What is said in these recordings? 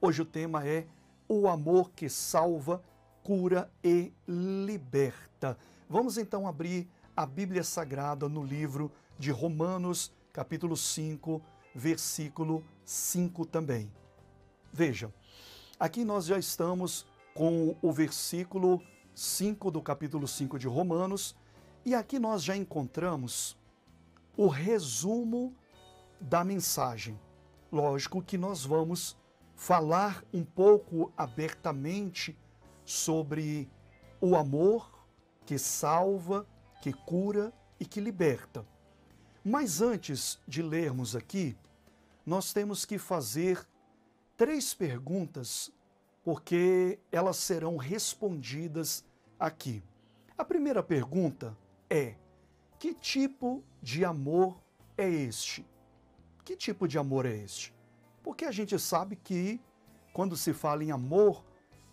Hoje o tema é o amor que salva, cura e liberta. Vamos então abrir a Bíblia Sagrada no livro de Romanos, capítulo 5, versículo 5 também. Vejam, aqui nós já estamos com o versículo 5 do capítulo 5 de Romanos, e aqui nós já encontramos o resumo da mensagem. Lógico que nós vamos falar um pouco abertamente sobre o amor que salva, que cura e que liberta. Mas antes de lermos aqui, nós temos que fazer três perguntas, porque elas serão respondidas aqui. A primeira pergunta é: que tipo de amor é este? Que tipo de amor é este? Porque a gente sabe que quando se fala em amor,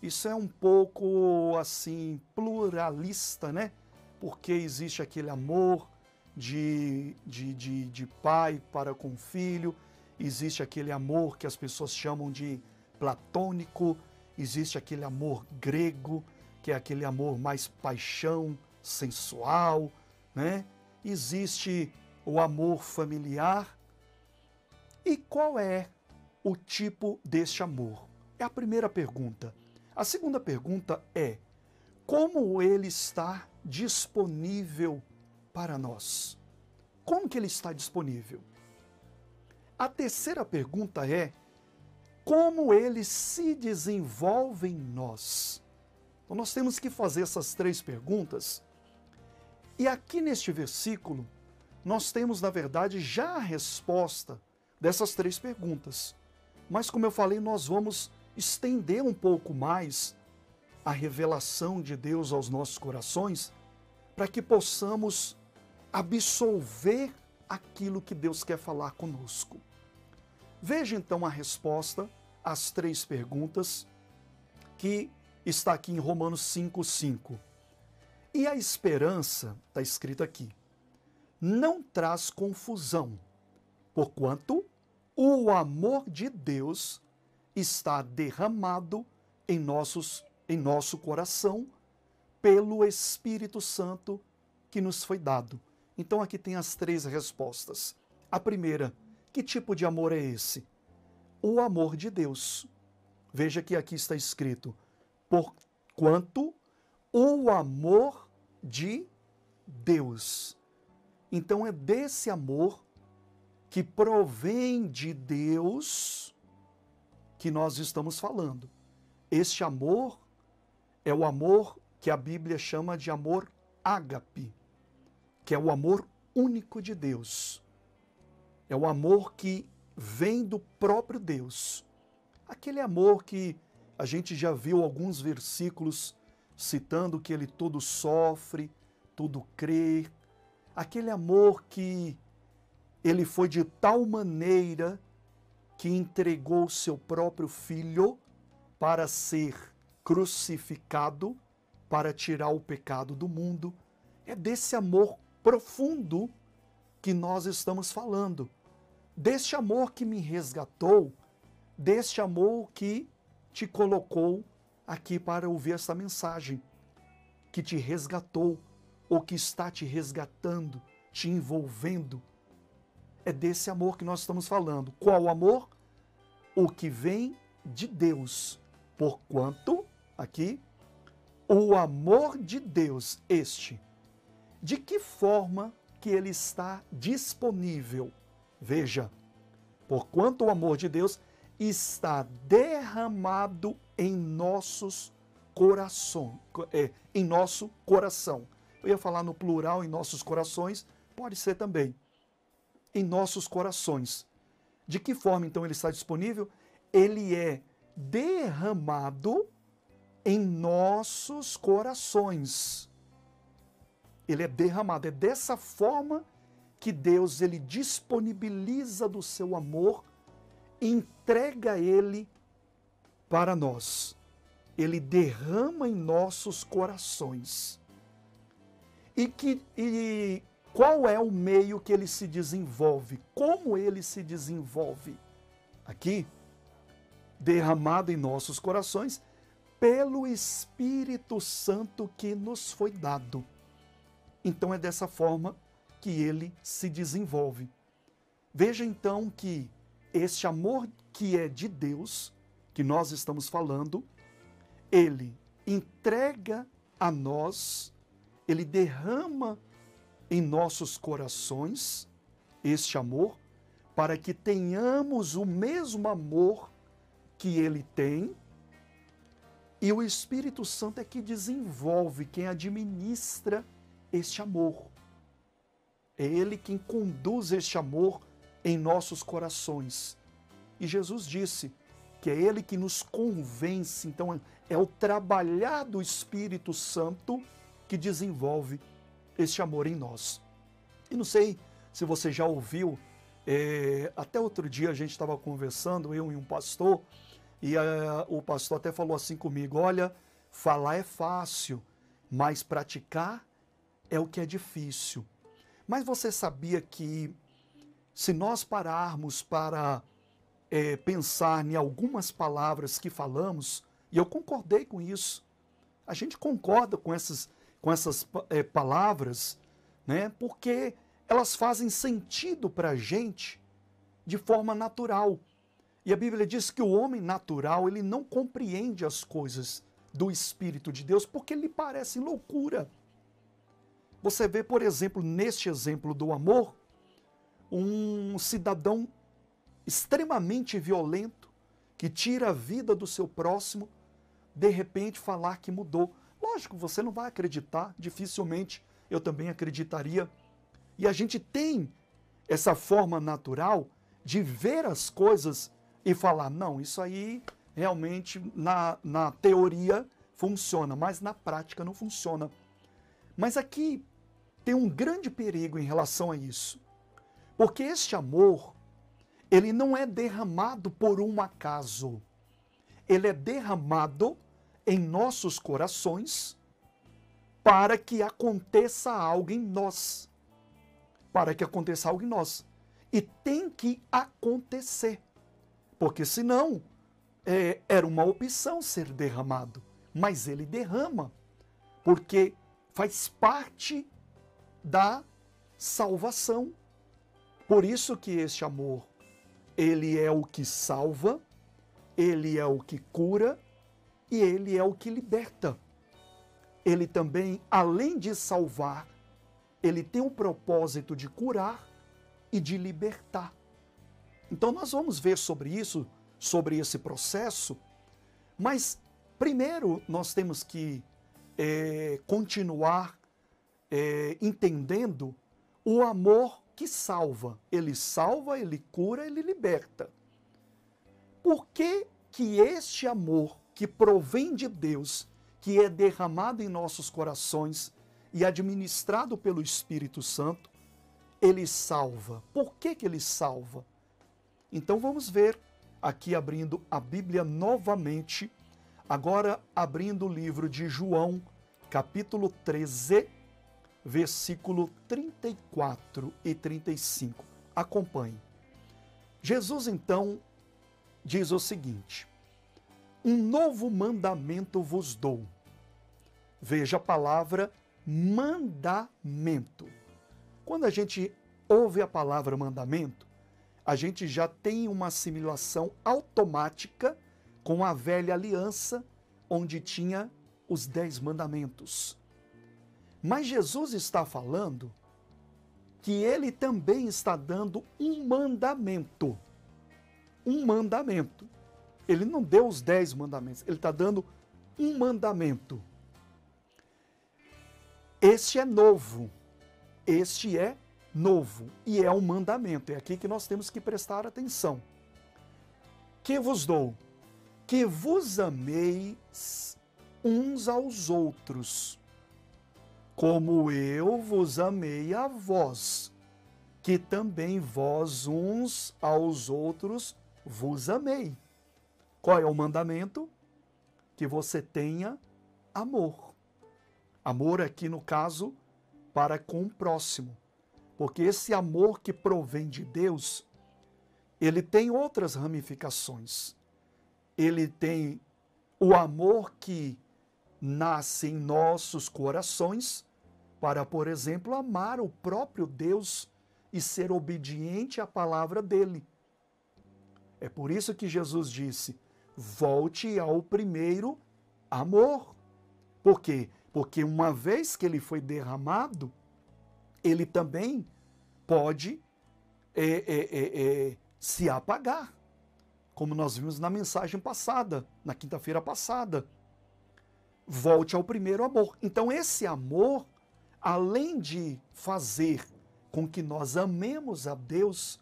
isso é um pouco assim pluralista, né? Porque existe aquele amor de, de, de, de pai para com filho, existe aquele amor que as pessoas chamam de platônico, existe aquele amor grego, que é aquele amor mais paixão, sensual, né? Existe o amor familiar. E qual é o tipo deste amor? É a primeira pergunta. A segunda pergunta é: como ele está disponível para nós? Como que ele está disponível? A terceira pergunta é: como ele se desenvolve em nós? Então nós temos que fazer essas três perguntas. E aqui neste versículo, nós temos, na verdade, já a resposta dessas três perguntas. Mas, como eu falei, nós vamos estender um pouco mais a revelação de Deus aos nossos corações, para que possamos absolver aquilo que Deus quer falar conosco. Veja então a resposta às três perguntas que está aqui em Romanos 5,5. E a esperança, está escrito aqui, não traz confusão, porquanto o amor de Deus está derramado em, nossos, em nosso coração pelo Espírito Santo que nos foi dado. Então aqui tem as três respostas. A primeira, que tipo de amor é esse? O amor de Deus. Veja que aqui está escrito: porquanto o amor de Deus. Então é desse amor que provém de Deus que nós estamos falando. Este amor é o amor que a Bíblia chama de amor ágape, que é o amor único de Deus. É o amor que vem do próprio Deus. Aquele amor que a gente já viu alguns versículos citando que ele todo sofre, tudo crê. Aquele amor que ele foi de tal maneira que entregou seu próprio filho para ser crucificado, para tirar o pecado do mundo. É desse amor profundo que nós estamos falando. Deste amor que me resgatou, deste amor que te colocou aqui para ouvir essa mensagem, que te resgatou, ou que está te resgatando, te envolvendo. É desse amor que nós estamos falando. Qual amor? O que vem de Deus. Porquanto, aqui, o amor de Deus, este, de que forma que ele está disponível? Veja, porquanto o amor de Deus está derramado em nossos corações, é, em nosso coração. Eu ia falar no plural em nossos corações, pode ser também. Em nossos corações. De que forma então ele está disponível? Ele é derramado em nossos corações. Ele é derramado. É dessa forma que Deus ele disponibiliza do seu amor entrega ele para nós. Ele derrama em nossos corações. E, que, e qual é o meio que ele se desenvolve? Como ele se desenvolve? Aqui, derramado em nossos corações pelo Espírito Santo que nos foi dado. Então é dessa forma que ele se desenvolve. Veja então que este amor que é de Deus, que nós estamos falando, ele entrega a nós, ele derrama em nossos corações este amor, para que tenhamos o mesmo amor que ele tem. E o Espírito Santo é que desenvolve, quem administra este amor. É ele quem conduz este amor em nossos corações. E Jesus disse que é ele que nos convence, então é o trabalhar do Espírito Santo que desenvolve este amor em nós. E não sei se você já ouviu, é, até outro dia a gente estava conversando, eu e um pastor, e a, o pastor até falou assim comigo: olha, falar é fácil, mas praticar é o que é difícil. Mas você sabia que se nós pararmos para é, pensar em algumas palavras que falamos, e eu concordei com isso, a gente concorda com essas com essas é, palavras, né? Porque elas fazem sentido para a gente de forma natural. E a Bíblia diz que o homem natural ele não compreende as coisas do Espírito de Deus porque lhe parecem loucura. Você vê, por exemplo, neste exemplo do amor, um cidadão extremamente violento que tira a vida do seu próximo, de repente falar que mudou. Lógico, você não vai acreditar, dificilmente eu também acreditaria. E a gente tem essa forma natural de ver as coisas e falar: não, isso aí realmente na, na teoria funciona, mas na prática não funciona. Mas aqui tem um grande perigo em relação a isso. Porque este amor, ele não é derramado por um acaso. Ele é derramado em nossos corações para que aconteça algo em nós. Para que aconteça algo em nós. E tem que acontecer. Porque senão é, era uma opção ser derramado. Mas ele derrama. Porque faz parte da salvação. Por isso que este amor, ele é o que salva, ele é o que cura e ele é o que liberta. Ele também, além de salvar, ele tem o propósito de curar e de libertar. Então nós vamos ver sobre isso, sobre esse processo, mas primeiro nós temos que é, continuar é, entendendo o amor que salva. Ele salva, ele cura, ele liberta. Por que, que este amor que provém de Deus, que é derramado em nossos corações e administrado pelo Espírito Santo, ele salva. Por que, que ele salva? Então vamos ver aqui abrindo a Bíblia novamente, agora abrindo o livro de João, capítulo 13, versículo 34 e 35. Acompanhe. Jesus então diz o seguinte: um novo mandamento vos dou. Veja a palavra mandamento. Quando a gente ouve a palavra mandamento, a gente já tem uma assimilação automática com a velha aliança, onde tinha os dez mandamentos. Mas Jesus está falando que ele também está dando um mandamento. Um mandamento. Ele não deu os dez mandamentos, ele está dando um mandamento. Este é novo. Este é novo e é um mandamento. É aqui que nós temos que prestar atenção. Que vos dou? Que vos ameis uns aos outros, como eu vos amei a vós, que também vós uns aos outros vos amei. Qual é o mandamento? Que você tenha amor. Amor aqui no caso para com o próximo. Porque esse amor que provém de Deus, ele tem outras ramificações. ele tem o amor que nasce em nossos corações para, por exemplo, amar o próprio Deus e ser obediente à palavra dele. É por isso que Jesus disse: volte ao primeiro amor. Por quê? Porque uma vez que ele foi derramado, ele também pode é, é, é, é se apagar, como nós vimos na mensagem passada, na quinta-feira passada. Volte ao primeiro amor. Então, esse amor, além de fazer com que nós amemos a Deus,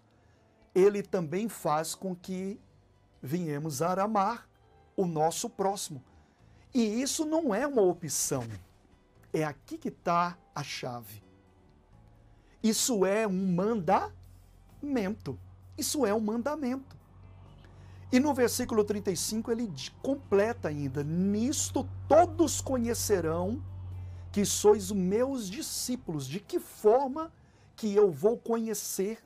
ele também faz com que venhamos a amar o nosso próximo. E isso não é uma opção. É aqui que está a chave. Isso é um mandamento. Isso é um mandamento. E no versículo 35 ele completa ainda: Nisto todos conhecerão que sois meus discípulos. De que forma que eu vou conhecer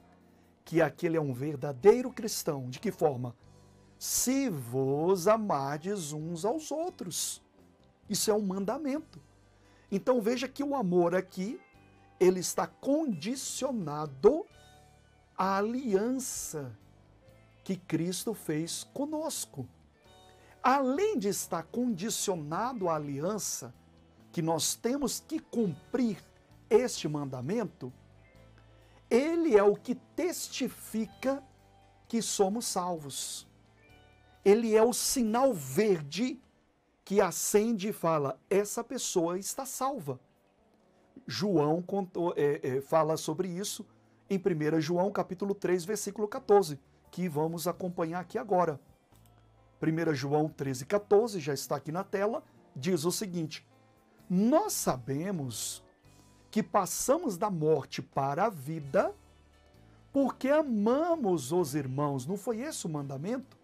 que aquele é um verdadeiro cristão? De que forma? Se vos amardes uns aos outros. Isso é um mandamento. Então veja que o amor aqui, ele está condicionado à aliança que Cristo fez conosco. Além de estar condicionado à aliança, que nós temos que cumprir este mandamento, ele é o que testifica que somos salvos. Ele é o sinal verde que acende e fala: essa pessoa está salva. João contou, é, é, fala sobre isso em 1 João capítulo 3, versículo 14, que vamos acompanhar aqui agora. 1 João 13, 14, já está aqui na tela, diz o seguinte: Nós sabemos que passamos da morte para a vida porque amamos os irmãos. Não foi esse o mandamento?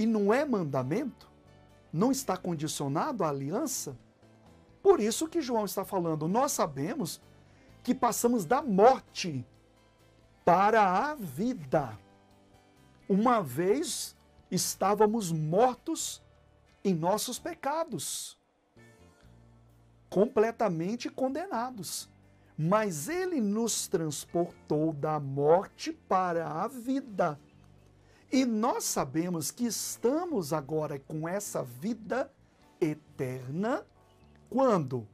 E não é mandamento? não está condicionado à aliança? Por isso que João está falando, nós sabemos que passamos da morte para a vida. Uma vez estávamos mortos em nossos pecados, completamente condenados. Mas ele nos transportou da morte para a vida. E nós sabemos que estamos agora com essa vida eterna quando?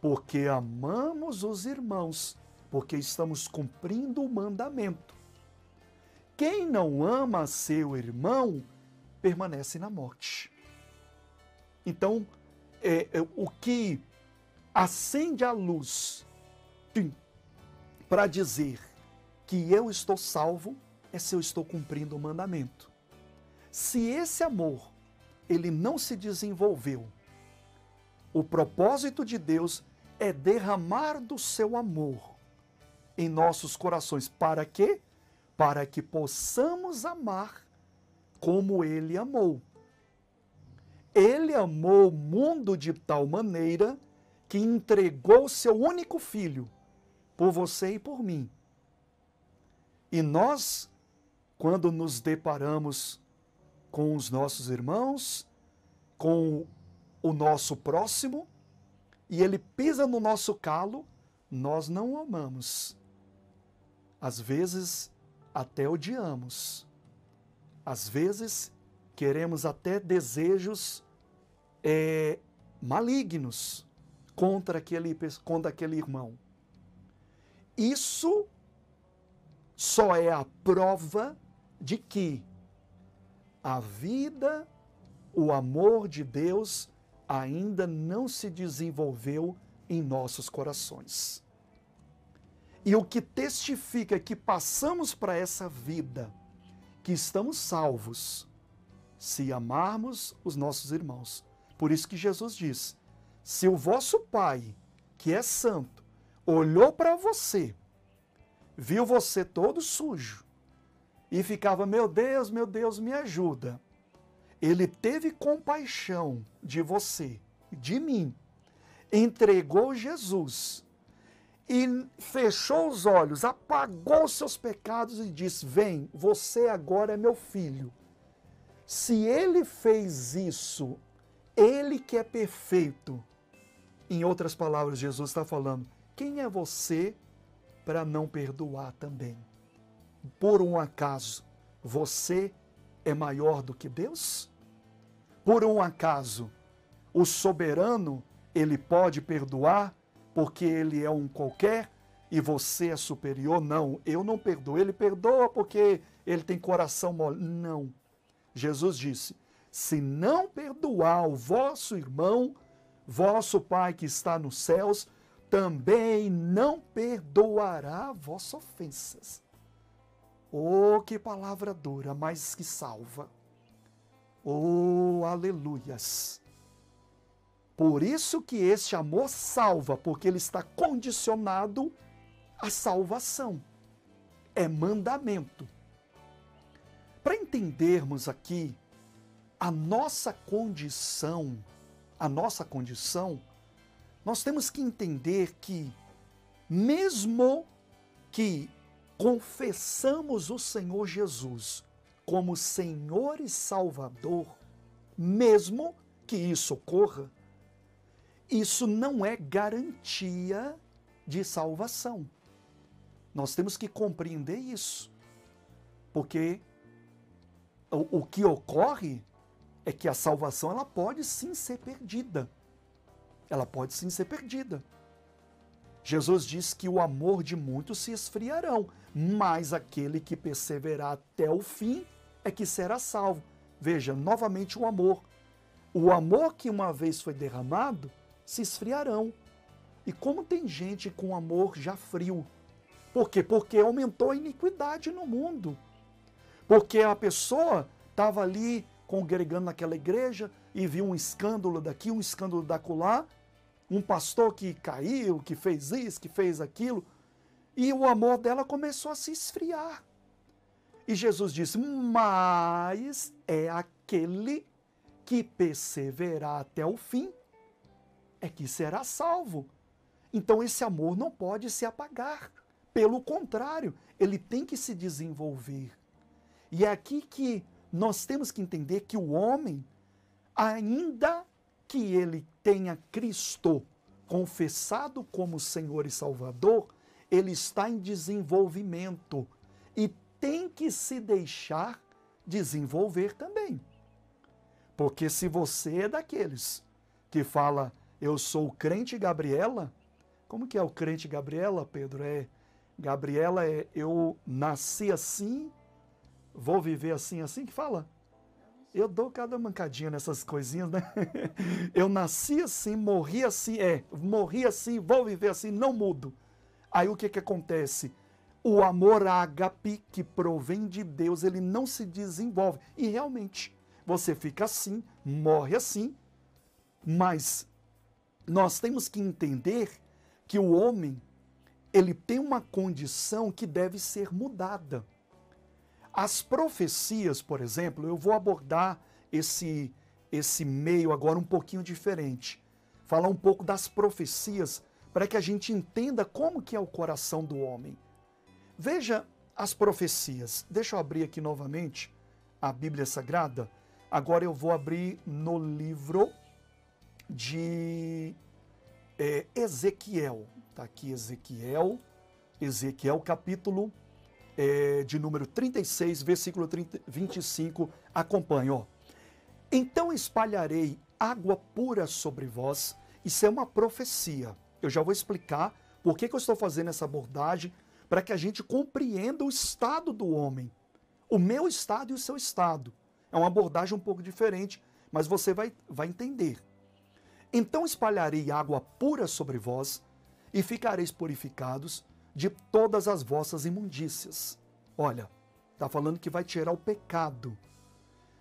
Porque amamos os irmãos, porque estamos cumprindo o mandamento. Quem não ama seu irmão permanece na morte. Então, é, é o que acende a luz para dizer que eu estou salvo é se eu estou cumprindo o mandamento. Se esse amor ele não se desenvolveu, o propósito de Deus é derramar do seu amor em nossos corações. Para quê? Para que possamos amar como ele amou. Ele amou o mundo de tal maneira que entregou seu único filho por você e por mim. E nós quando nos deparamos com os nossos irmãos, com o nosso próximo, e ele pisa no nosso calo, nós não o amamos. Às vezes, até odiamos. Às vezes, queremos até desejos é, malignos contra aquele, contra aquele irmão. Isso só é a prova de que a vida, o amor de Deus ainda não se desenvolveu em nossos corações. E o que testifica que passamos para essa vida, que estamos salvos, se amarmos os nossos irmãos. Por isso que Jesus diz: se o vosso Pai, que é santo, olhou para você, viu você todo sujo, e ficava: Meu Deus, meu Deus, me ajuda. Ele teve compaixão de você, de mim, entregou Jesus e fechou os olhos, apagou seus pecados e disse: Vem, você agora é meu filho. Se ele fez isso, ele que é perfeito. Em outras palavras, Jesus está falando: quem é você para não perdoar também? Por um acaso, você é maior do que Deus? Por um acaso, o soberano, ele pode perdoar porque ele é um qualquer e você é superior? Não, eu não perdoo. Ele perdoa porque ele tem coração mole. Não. Jesus disse: se não perdoar o vosso irmão, vosso Pai que está nos céus, também não perdoará vossas ofensas. Oh, que palavra dura, mas que salva. Oh, aleluias. Por isso que este amor salva, porque ele está condicionado à salvação. É mandamento. Para entendermos aqui a nossa condição, a nossa condição, nós temos que entender que mesmo que confessamos o Senhor Jesus como Senhor e Salvador, mesmo que isso ocorra, isso não é garantia de salvação. Nós temos que compreender isso. Porque o, o, que ocorre é que a salvação ela pode sim ser perdida. Ela pode sim ser perdida. Jesus diz que o amor de muitos se esfriarão, mas aquele que perseverar até o fim é que será salvo. Veja, novamente o amor. O amor que uma vez foi derramado se esfriarão. E como tem gente com amor já frio? Por quê? Porque aumentou a iniquidade no mundo. Porque a pessoa estava ali congregando naquela igreja e viu um escândalo daqui, um escândalo da lá, um pastor que caiu, que fez isso, que fez aquilo, e o amor dela começou a se esfriar. E Jesus disse: Mas é aquele que perseverar até o fim é que será salvo. Então esse amor não pode se apagar. Pelo contrário, ele tem que se desenvolver. E é aqui que nós temos que entender que o homem, ainda que ele tenha Cristo confessado como Senhor e Salvador, ele está em desenvolvimento e tem que se deixar desenvolver também. Porque se você é daqueles que fala eu sou o crente Gabriela. Como que é o crente Gabriela, Pedro? É Gabriela é eu nasci assim, vou viver assim, assim que fala. Eu dou cada mancadinha nessas coisinhas, né? Eu nasci assim, morri assim, é, morri assim, vou viver assim, não mudo. Aí o que que acontece? O amor ágape que provém de Deus, ele não se desenvolve. E realmente, você fica assim, morre assim, mas nós temos que entender que o homem ele tem uma condição que deve ser mudada. As profecias, por exemplo, eu vou abordar esse esse meio agora um pouquinho diferente. Falar um pouco das profecias para que a gente entenda como que é o coração do homem. Veja as profecias. Deixa eu abrir aqui novamente a Bíblia Sagrada. Agora eu vou abrir no livro de é, Ezequiel. Está aqui Ezequiel, Ezequiel capítulo é, de número 36, versículo 30, 25. Acompanhe, ó. Então espalharei água pura sobre vós. Isso é uma profecia. Eu já vou explicar por que, que eu estou fazendo essa abordagem, para que a gente compreenda o estado do homem. O meu estado e o seu estado. É uma abordagem um pouco diferente, mas você vai, vai entender. Então espalharei água pura sobre vós, e ficareis purificados de todas as vossas imundícias. Olha, está falando que vai tirar o pecado.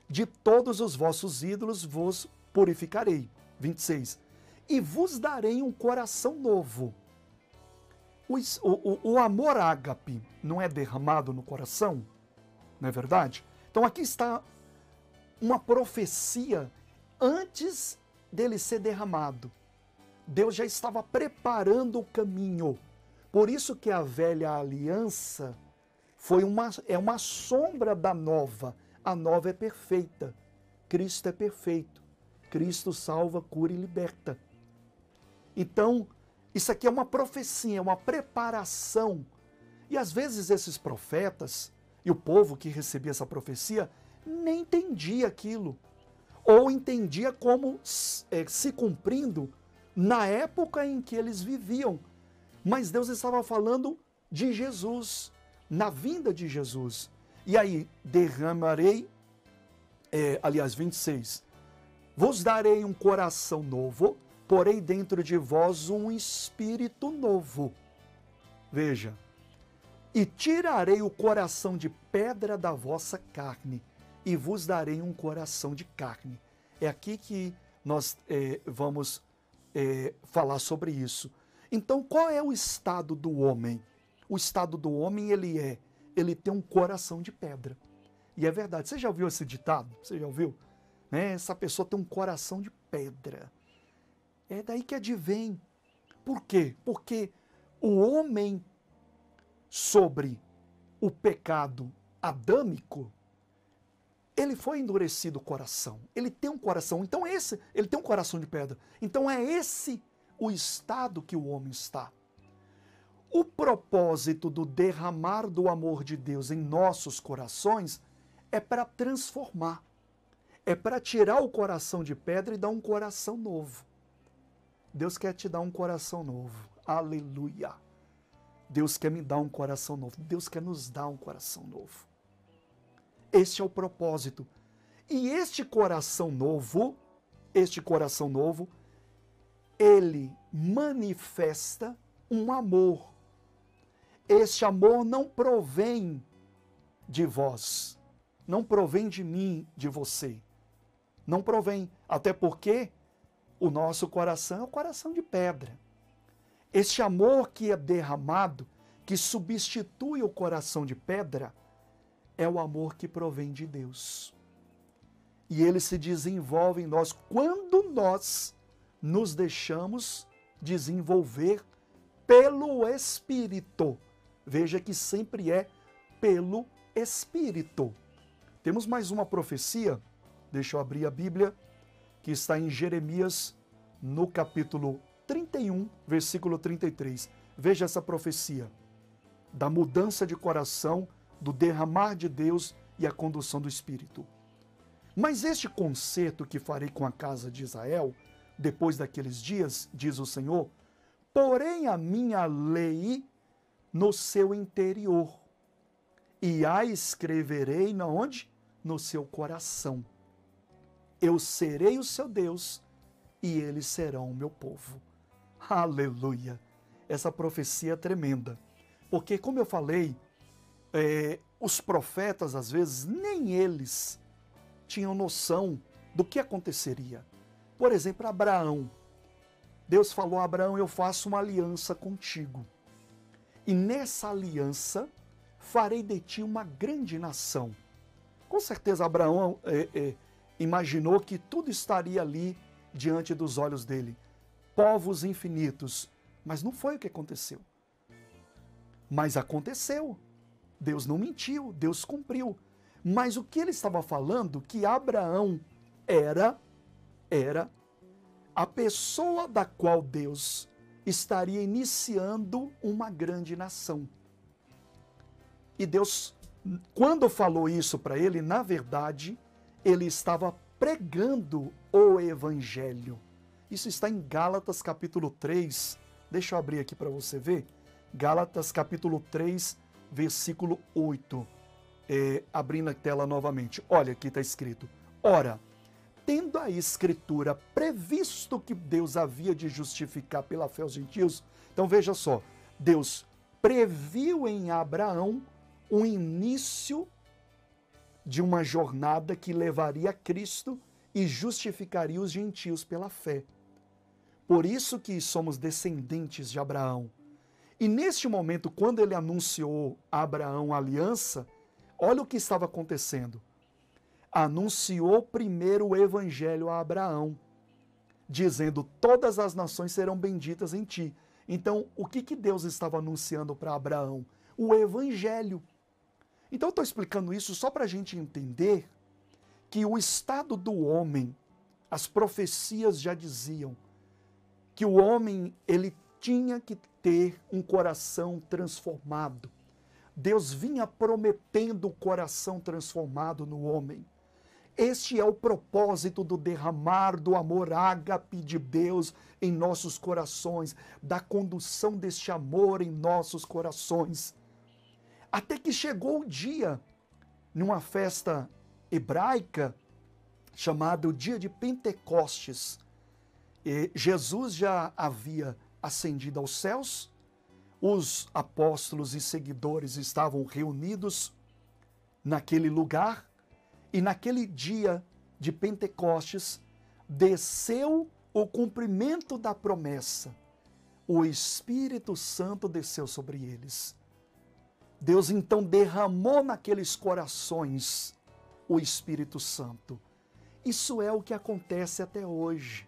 De todos os vossos ídolos vos purificarei. 26. E vos darei um coração novo. O, o, o amor ágape não é derramado no coração? Não é verdade? Então aqui está uma profecia antes dele ser derramado. Deus já estava preparando o caminho. Por isso que a velha aliança foi uma, é uma sombra da nova. a nova é perfeita. Cristo é perfeito. Cristo salva, cura e liberta. Então, isso aqui é uma profecia, é uma preparação. E às vezes esses profetas e o povo que recebia essa profecia nem entendia aquilo. Ou entendia como é, se cumprindo na época em que eles viviam. Mas Deus estava falando de Jesus, na vinda de Jesus. E aí, derramarei, é, aliás, 26. Vos darei um coração novo, porei dentro de vós um espírito novo. Veja, e tirarei o coração de pedra da vossa carne, e vos darei um coração de carne. É aqui que nós é, vamos é, falar sobre isso. Então, qual é o estado do homem? O estado do homem, ele é, ele tem um coração de pedra. E é verdade. Você já ouviu esse ditado? Você já ouviu? Né? Essa pessoa tem um coração de pedra. É daí que advém. Por quê? Porque o homem sobre o pecado adâmico, ele foi endurecido o coração. Ele tem um coração. Então esse, ele tem um coração de pedra. Então é esse o estado que o homem está. O propósito do derramar do amor de Deus em nossos corações é para transformar. É para tirar o coração de pedra e dar um coração novo. Deus quer te dar um coração novo. Aleluia. Deus quer me dar um coração novo. Deus quer nos dar um coração novo. Este é o propósito. E este coração novo, este coração novo, ele manifesta um amor. Este amor não provém de vós, não provém de mim, de você. Não provém, até porque o nosso coração é o coração de pedra. Este amor que é derramado, que substitui o coração de pedra, é o amor que provém de Deus. E ele se desenvolve em nós quando nós nos deixamos desenvolver pelo Espírito. Veja que sempre é pelo Espírito. Temos mais uma profecia, deixa eu abrir a Bíblia, que está em Jeremias, no capítulo 31, versículo 33. Veja essa profecia da mudança de coração, do derramar de Deus e a condução do Espírito. Mas este concerto que farei com a casa de Israel, depois daqueles dias, diz o Senhor, porém a minha lei no seu interior, e a escreverei na onde? No seu coração. Eu serei o seu Deus, e eles serão o meu povo. Aleluia! Essa profecia é tremenda. Porque, como eu falei, é, os profetas, às vezes, nem eles tinham noção do que aconteceria. Por exemplo, Abraão. Deus falou a Abraão: Eu faço uma aliança contigo. E nessa aliança farei de ti uma grande nação. Com certeza, Abraão é, é, imaginou que tudo estaria ali diante dos olhos dele povos infinitos. Mas não foi o que aconteceu. Mas aconteceu. Deus não mentiu, Deus cumpriu. Mas o que ele estava falando que Abraão era era a pessoa da qual Deus estaria iniciando uma grande nação. E Deus, quando falou isso para ele, na verdade, ele estava pregando o evangelho. Isso está em Gálatas capítulo 3. Deixa eu abrir aqui para você ver. Gálatas capítulo 3, versículo 8. É, abrindo a tela novamente. Olha, aqui está escrito: Ora, tendo a Escritura previsto que Deus havia de justificar pela fé os gentios, então veja só, Deus previu em Abraão o início de uma jornada que levaria a Cristo e justificaria os gentios pela fé. Por isso que somos descendentes de Abraão. E neste momento, quando ele anunciou a Abraão a aliança, olha o que estava acontecendo. Anunciou primeiro o evangelho a Abraão, dizendo: Todas as nações serão benditas em ti. Então, o que, que Deus estava anunciando para Abraão? O evangelho. Então, eu estou explicando isso só para a gente entender que o estado do homem, as profecias já diziam que o homem ele tinha que ter um coração transformado. Deus vinha prometendo o coração transformado no homem. Este é o propósito do derramar do amor ágape de Deus em nossos corações, da condução deste amor em nossos corações. Até que chegou o dia, numa festa hebraica, chamada o dia de Pentecostes. E Jesus já havia ascendido aos céus, os apóstolos e seguidores estavam reunidos naquele lugar e naquele dia de Pentecostes, desceu o cumprimento da promessa. O Espírito Santo desceu sobre eles. Deus então derramou naqueles corações o Espírito Santo. Isso é o que acontece até hoje.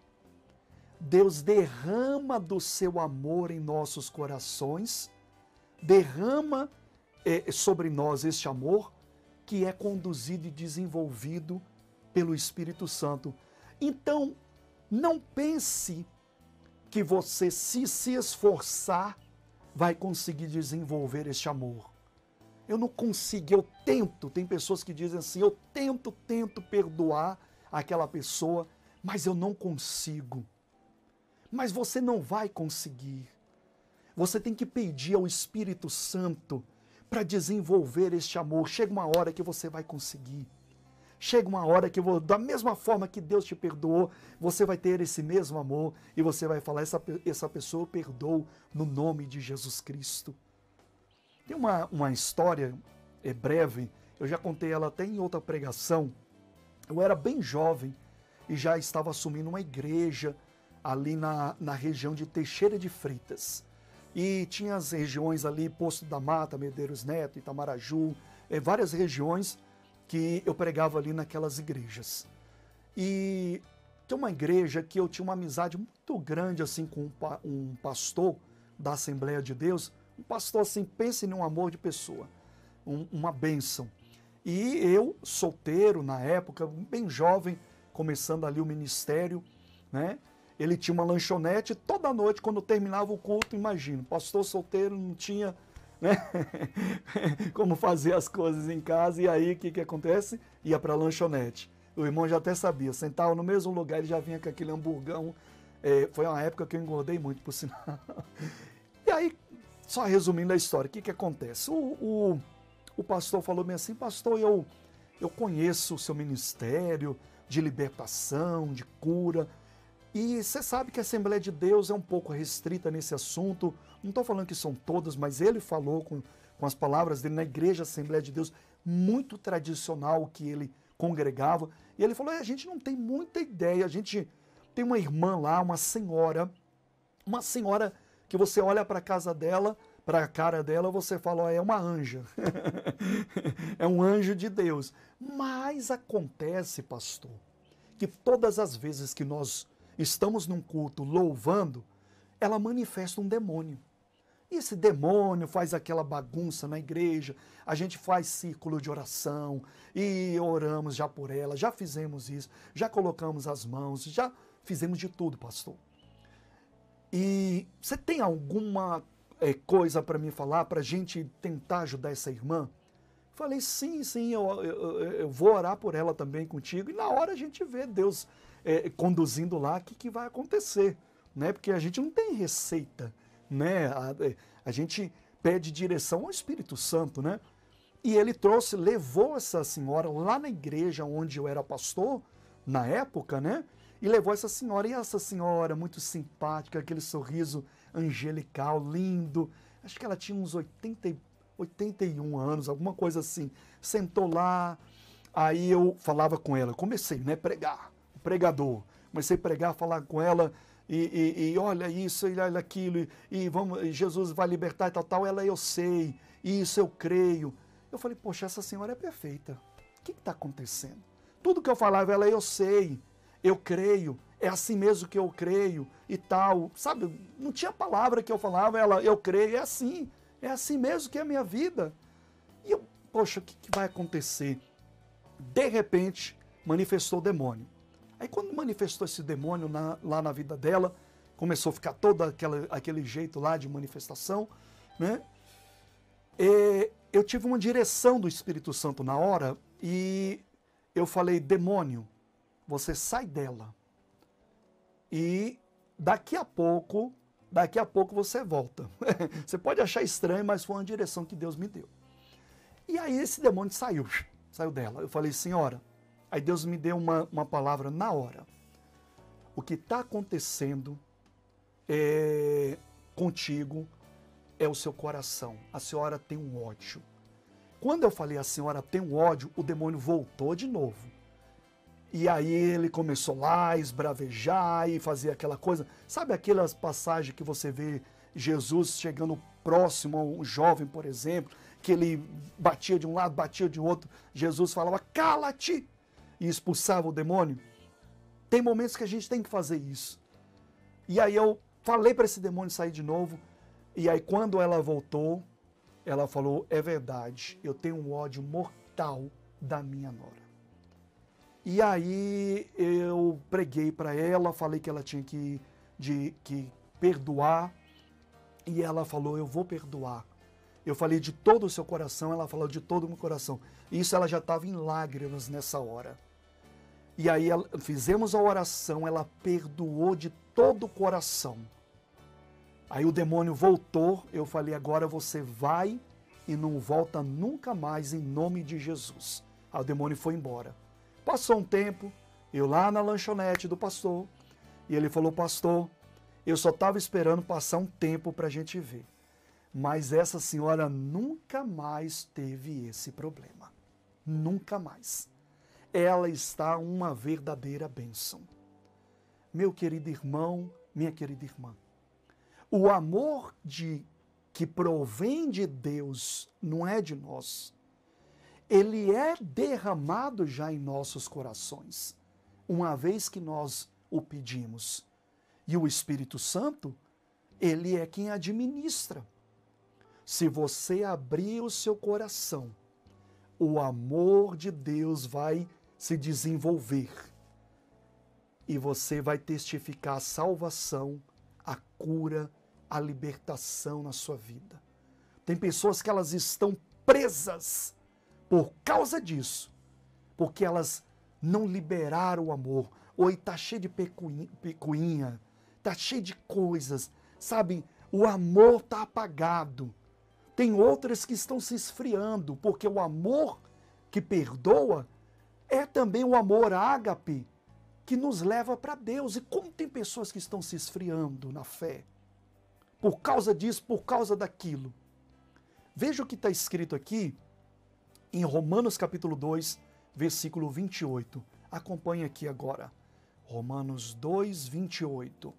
Deus derrama do seu amor em nossos corações, derrama é, sobre nós este amor que é conduzido e desenvolvido pelo Espírito Santo. Então, não pense que você, se se esforçar, vai conseguir desenvolver este amor. Eu não consigo, eu tento. Tem pessoas que dizem assim: eu tento, tento perdoar aquela pessoa, mas eu não consigo. Mas você não vai conseguir. Você tem que pedir ao Espírito Santo para desenvolver este amor. Chega uma hora que você vai conseguir. Chega uma hora que, da mesma forma que Deus te perdoou, você vai ter esse mesmo amor e você vai falar: essa, essa pessoa perdoou no nome de Jesus Cristo. Tem uma, uma história é breve, eu já contei ela até em outra pregação. Eu era bem jovem e já estava assumindo uma igreja ali na, na região de Teixeira de Freitas. E tinha as regiões ali, Posto da Mata, Medeiros Neto, Itamaraju, é, várias regiões que eu pregava ali naquelas igrejas. E tem uma igreja que eu tinha uma amizade muito grande assim com um pastor da Assembleia de Deus, um pastor assim, pense num amor de pessoa, um, uma bênção. E eu, solteiro na época, bem jovem, começando ali o ministério, né? Ele tinha uma lanchonete toda noite, quando terminava o culto, imagina, pastor solteiro não tinha né? como fazer as coisas em casa, e aí o que, que acontece? Ia para a lanchonete. O irmão já até sabia, sentava no mesmo lugar, ele já vinha com aquele hamburgão. É, foi uma época que eu engordei muito, por sinal. E aí, só resumindo a história, o que, que acontece? O, o, o pastor falou bem assim, pastor, eu, eu conheço o seu ministério de libertação, de cura, e você sabe que a Assembleia de Deus é um pouco restrita nesse assunto. Não estou falando que são todas, mas ele falou com, com as palavras dele na igreja Assembleia de Deus, muito tradicional que ele congregava. E ele falou: é, a gente não tem muita ideia. A gente tem uma irmã lá, uma senhora, uma senhora que você olha para a casa dela, para a cara dela, você fala: é uma anja. é um anjo de Deus. Mas acontece, pastor, que todas as vezes que nós estamos num culto louvando, ela manifesta um demônio. E esse demônio faz aquela bagunça na igreja, a gente faz círculo de oração e oramos já por ela, já fizemos isso, já colocamos as mãos, já fizemos de tudo, pastor. E você tem alguma é, coisa para me falar para a gente tentar ajudar essa irmã? Falei, sim, sim, eu, eu, eu, vou orar por ela também contigo. E na hora a gente vê Deus é, conduzindo lá, o que, que vai acontecer, né? Porque a gente não tem receita, né? A, é, a gente pede direção ao Espírito Santo, né? E ele trouxe, levou essa senhora lá na igreja onde eu era pastor, na época, né? E levou essa senhora, e essa senhora muito simpática, aquele sorriso angelical, lindo. Acho que ela tinha uns 80, 81 anos, alguma coisa assim. Sentou lá, aí eu falava com ela, comecei, né, pregar pregador. Comecei a pregar, falar com ela e, e, e olha isso, e olha aquilo, e, e vamos, Jesus vai libertar e tal, tal. Ela, eu sei, isso eu creio. Eu falei, poxa, essa senhora é perfeita. O que está acontecendo? Tudo que eu falava, ela, eu sei, eu creio, é assim mesmo que eu creio e tal. Sabe, não tinha palavra que eu falava, ela, eu creio, é assim, é assim mesmo que é a minha vida. E eu, poxa, o que, que vai acontecer? De repente, manifestou o demônio. Aí quando manifestou esse demônio na, lá na vida dela, começou a ficar todo aquela, aquele jeito lá de manifestação, né? E eu tive uma direção do Espírito Santo na hora e eu falei, demônio, você sai dela. E daqui a pouco, daqui a pouco você volta. você pode achar estranho, mas foi uma direção que Deus me deu. E aí esse demônio saiu, saiu dela. Eu falei, senhora, Aí Deus me deu uma, uma palavra na hora. O que está acontecendo é, contigo é o seu coração. A senhora tem um ódio. Quando eu falei a senhora tem um ódio, o demônio voltou de novo. E aí ele começou lá a esbravejar e fazer aquela coisa. Sabe aquelas passagens que você vê Jesus chegando próximo a um jovem, por exemplo, que ele batia de um lado, batia de outro. Jesus falava: "Cala-te!" E expulsava o demônio. Tem momentos que a gente tem que fazer isso. E aí eu falei para esse demônio sair de novo. E aí quando ela voltou, ela falou: "É verdade, eu tenho um ódio mortal da minha nora". E aí eu preguei para ela, falei que ela tinha que, de, que perdoar. E ela falou: Eu vou perdoar. Eu falei de todo o seu coração, ela falou de todo o meu coração. Isso ela já estava em lágrimas nessa hora. E aí fizemos a oração, ela perdoou de todo o coração. Aí o demônio voltou, eu falei: agora você vai e não volta nunca mais em nome de Jesus. Aí o demônio foi embora. Passou um tempo, eu lá na lanchonete do pastor, e ele falou: Pastor, eu só estava esperando passar um tempo para a gente ver. Mas essa senhora nunca mais teve esse problema. Nunca mais ela está uma verdadeira bênção. Meu querido irmão, minha querida irmã, o amor de que provém de Deus não é de nós. Ele é derramado já em nossos corações, uma vez que nós o pedimos. E o Espírito Santo, ele é quem administra. Se você abrir o seu coração, o amor de Deus vai se desenvolver. E você vai testificar a salvação, a cura, a libertação na sua vida. Tem pessoas que elas estão presas por causa disso, porque elas não liberaram o amor. Oi, tá cheio de pecuinha, tá cheio de coisas, sabe? O amor tá apagado. Tem outras que estão se esfriando, porque o amor que perdoa é também o amor ágape que nos leva para Deus. E como tem pessoas que estão se esfriando na fé por causa disso, por causa daquilo. Veja o que está escrito aqui em Romanos capítulo 2, versículo 28. Acompanhe aqui agora. Romanos 2, 28.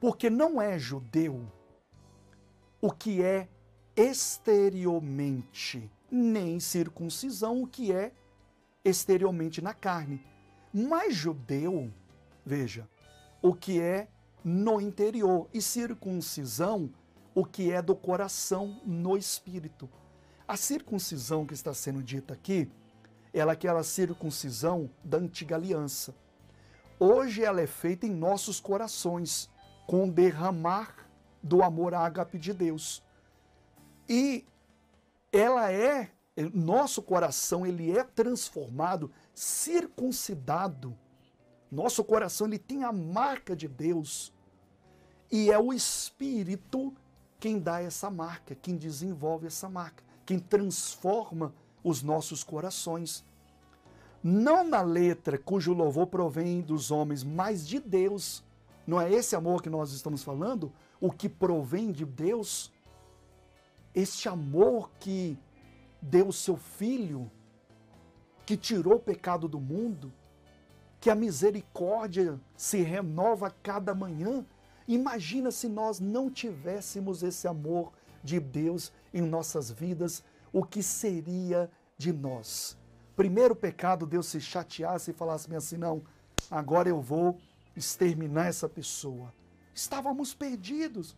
Porque não é judeu o que é exteriormente, nem circuncisão o que é exteriormente na carne. Mas judeu, veja, o que é no interior, e circuncisão, o que é do coração no espírito. A circuncisão que está sendo dita aqui, ela é aquela circuncisão da antiga aliança. Hoje ela é feita em nossos corações, com o derramar do amor ágape de Deus. E ela é nosso coração ele é transformado, circuncidado. Nosso coração ele tem a marca de Deus. E é o Espírito quem dá essa marca, quem desenvolve essa marca, quem transforma os nossos corações. Não na letra cujo louvor provém dos homens, mas de Deus. Não é esse amor que nós estamos falando? O que provém de Deus? Este amor que deu o seu filho, que tirou o pecado do mundo, que a misericórdia se renova a cada manhã. Imagina se nós não tivéssemos esse amor de Deus em nossas vidas, o que seria de nós? Primeiro pecado, Deus se chateasse e falasse assim: não, agora eu vou exterminar essa pessoa. Estávamos perdidos.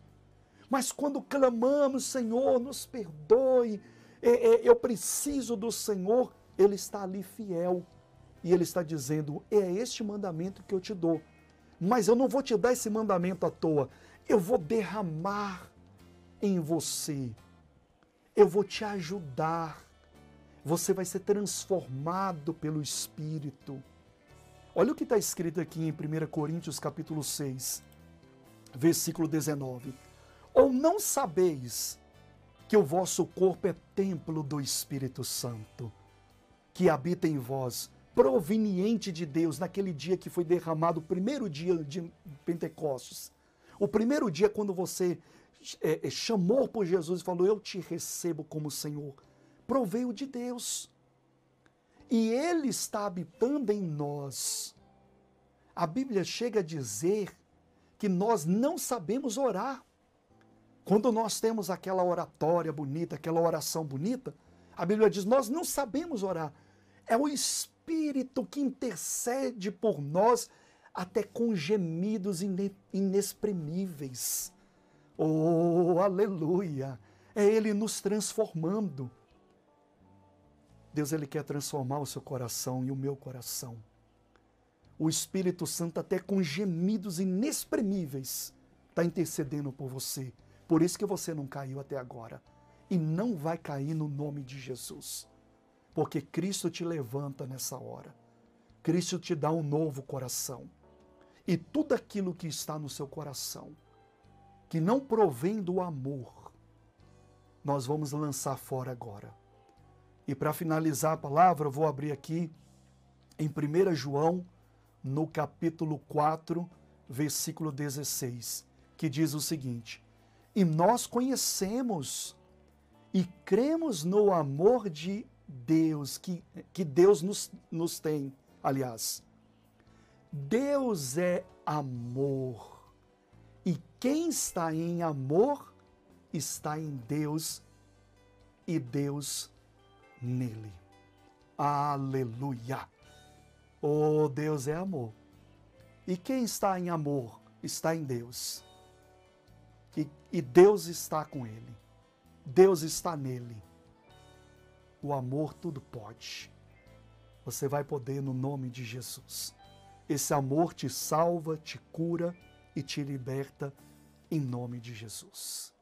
Mas quando clamamos, Senhor, nos perdoe, eu preciso do Senhor, Ele está ali fiel. E ele está dizendo: é este mandamento que eu te dou. Mas eu não vou te dar esse mandamento à toa. Eu vou derramar em você. Eu vou te ajudar. Você vai ser transformado pelo Espírito. Olha o que está escrito aqui em 1 Coríntios capítulo 6, versículo 19. Ou não sabeis que o vosso corpo é templo do Espírito Santo, que habita em vós, proveniente de Deus, naquele dia que foi derramado o primeiro dia de Pentecostes. O primeiro dia quando você é, é, chamou por Jesus e falou: Eu te recebo como Senhor. Proveio de Deus. E Ele está habitando em nós. A Bíblia chega a dizer que nós não sabemos orar. Quando nós temos aquela oratória bonita, aquela oração bonita, a Bíblia diz: nós não sabemos orar. É o Espírito que intercede por nós até com gemidos inexprimíveis. Oh, aleluia! É Ele nos transformando. Deus ele quer transformar o seu coração e o meu coração. O Espírito Santo, até com gemidos inexprimíveis, está intercedendo por você. Por isso que você não caiu até agora. E não vai cair no nome de Jesus. Porque Cristo te levanta nessa hora. Cristo te dá um novo coração. E tudo aquilo que está no seu coração, que não provém do amor, nós vamos lançar fora agora e para finalizar a palavra, eu vou abrir aqui em 1 João, no capítulo 4, versículo 16, que diz o seguinte: E nós conhecemos e cremos no amor de Deus, que, que Deus nos, nos tem. Aliás, Deus é amor. E quem está em amor está em Deus e Deus nele. Aleluia! Oh, Deus é amor. E quem está em amor está em Deus. E, Deus está com ele. Deus está nele. O amor tudo pode. Você vai poder no nome de Jesus. Esse amor te salva, te cura e te liberta em nome de Jesus.